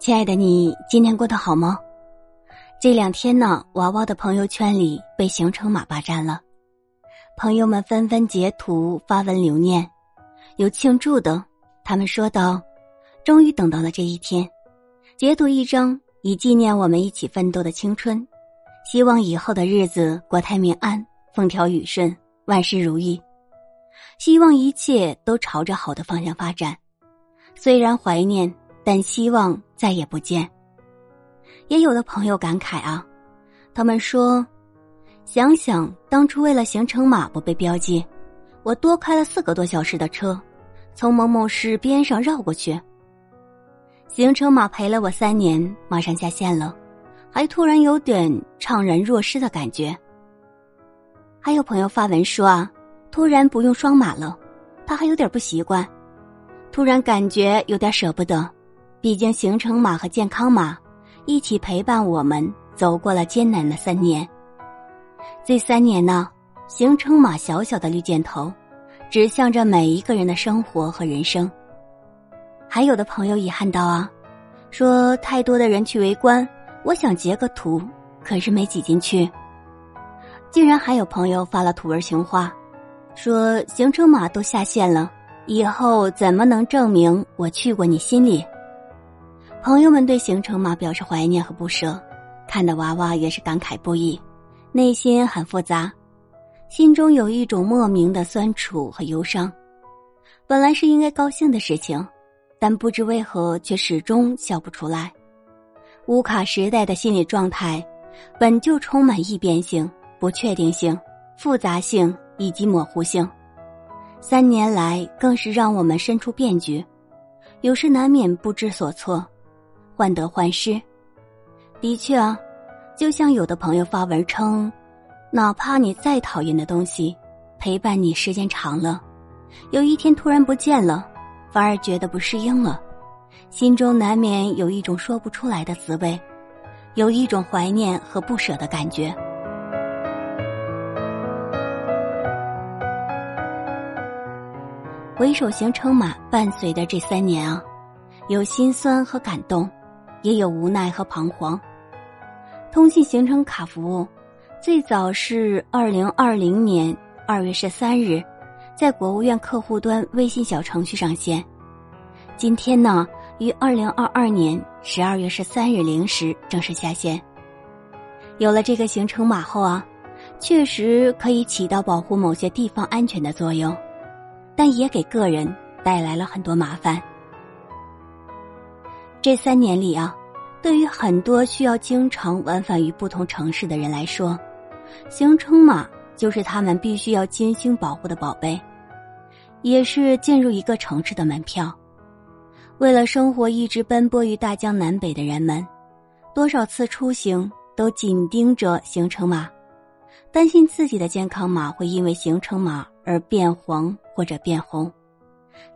亲爱的你，今天过得好吗？这两天呢，娃娃的朋友圈里被行程码霸占了，朋友们纷纷截图发文留念，有庆祝的，他们说道：“终于等到了这一天。”截图一张，以纪念我们一起奋斗的青春，希望以后的日子国泰民安，风调雨顺，万事如意，希望一切都朝着好的方向发展。虽然怀念。但希望再也不见。也有的朋友感慨啊，他们说：“想想当初为了行程码不被标记，我多开了四个多小时的车，从某某市边上绕过去。行程码陪了我三年，马上下线了，还突然有点怅然若失的感觉。”还有朋友发文说啊，突然不用双码了，他还有点不习惯，突然感觉有点舍不得。毕竟，行程码和健康码一起陪伴我们走过了艰难的三年。这三年呢，行程码小小的绿箭头，指向着每一个人的生活和人生。还有的朋友遗憾道啊，说太多的人去围观，我想截个图，可是没挤进去。竟然还有朋友发了图文情话，说行程码都下线了，以后怎么能证明我去过你心里？朋友们对行程码表示怀念和不舍，看的娃娃也是感慨不已，内心很复杂，心中有一种莫名的酸楚和忧伤。本来是应该高兴的事情，但不知为何却始终笑不出来。乌卡时代的心理状态，本就充满易变性、不确定性、复杂性以及模糊性，三年来更是让我们身处变局，有时难免不知所措。患得患失，的确啊，就像有的朋友发文称，哪怕你再讨厌的东西，陪伴你时间长了，有一天突然不见了，反而觉得不适应了，心中难免有一种说不出来的滋味，有一种怀念和不舍的感觉。回首行程码伴随的这三年啊，有心酸和感动。也有无奈和彷徨。通信行程卡服务最早是二零二零年二月十三日，在国务院客户端微信小程序上线。今天呢，于二零二二年十二月十三日零时正式下线。有了这个行程码后啊，确实可以起到保护某些地方安全的作用，但也给个人带来了很多麻烦。这三年里啊，对于很多需要经常往返于不同城市的人来说，行程码就是他们必须要精心保护的宝贝，也是进入一个城市的门票。为了生活一直奔波于大江南北的人们，多少次出行都紧盯着行程码，担心自己的健康码会因为行程码而变黄或者变红。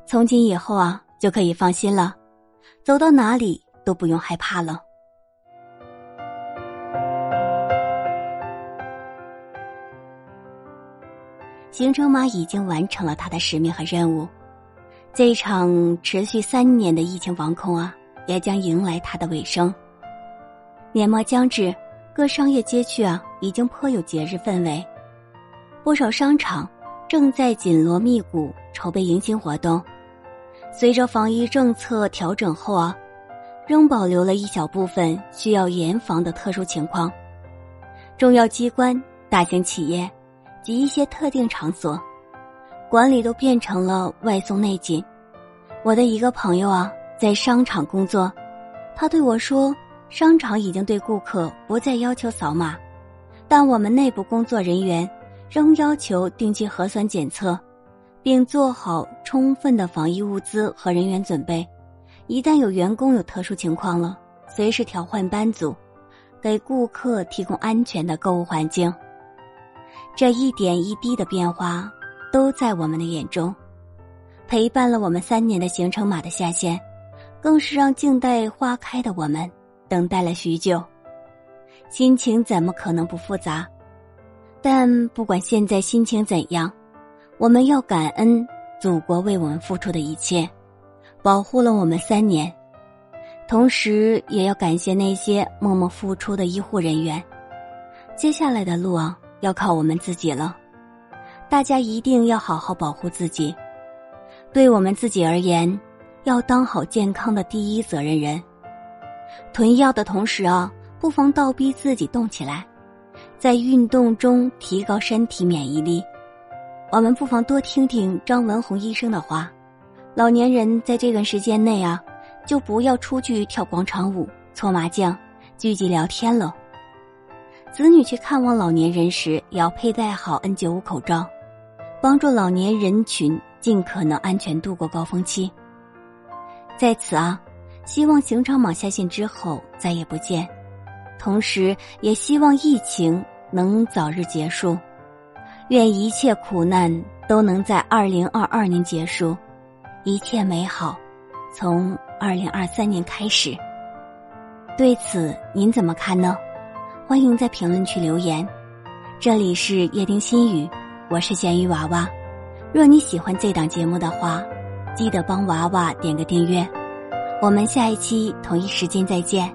从今以后啊，就可以放心了。走到哪里都不用害怕了。行程码已经完成了它的使命和任务，这一场持续三年的疫情防控啊，也将迎来它的尾声。年末将至，各商业街区啊，已经颇有节日氛围，不少商场正在紧锣密鼓筹备迎新活动。随着防疫政策调整后啊，仍保留了一小部分需要严防的特殊情况。重要机关、大型企业及一些特定场所，管理都变成了外松内紧。我的一个朋友啊，在商场工作，他对我说，商场已经对顾客不再要求扫码，但我们内部工作人员仍要求定期核酸检测。并做好充分的防疫物资和人员准备，一旦有员工有特殊情况了，随时调换班组，给顾客提供安全的购物环境。这一点一滴的变化都在我们的眼中，陪伴了我们三年的行程码的下线，更是让静待花开的我们等待了许久，心情怎么可能不复杂？但不管现在心情怎样。我们要感恩祖国为我们付出的一切，保护了我们三年。同时也要感谢那些默默付出的医护人员。接下来的路啊，要靠我们自己了。大家一定要好好保护自己。对我们自己而言，要当好健康的第一责任人。囤药的同时啊，不妨倒逼自己动起来，在运动中提高身体免疫力。我们不妨多听听张文宏医生的话：老年人在这段时间内啊，就不要出去跳广场舞、搓麻将、聚集聊天了。子女去看望老年人时，也要佩戴好 N95 口罩，帮助老年人群尽可能安全度过高峰期。在此啊，希望刑场网下线之后再也不见，同时也希望疫情能早日结束，愿一切苦难都能在二零二二年结束，一切美好从二零二三年开始。对此您怎么看呢？欢迎在评论区留言。这里是夜听心语，我是咸鱼娃娃。若你喜欢这档节目的话，记得帮娃娃点个订阅，我们下一期同一时间再见。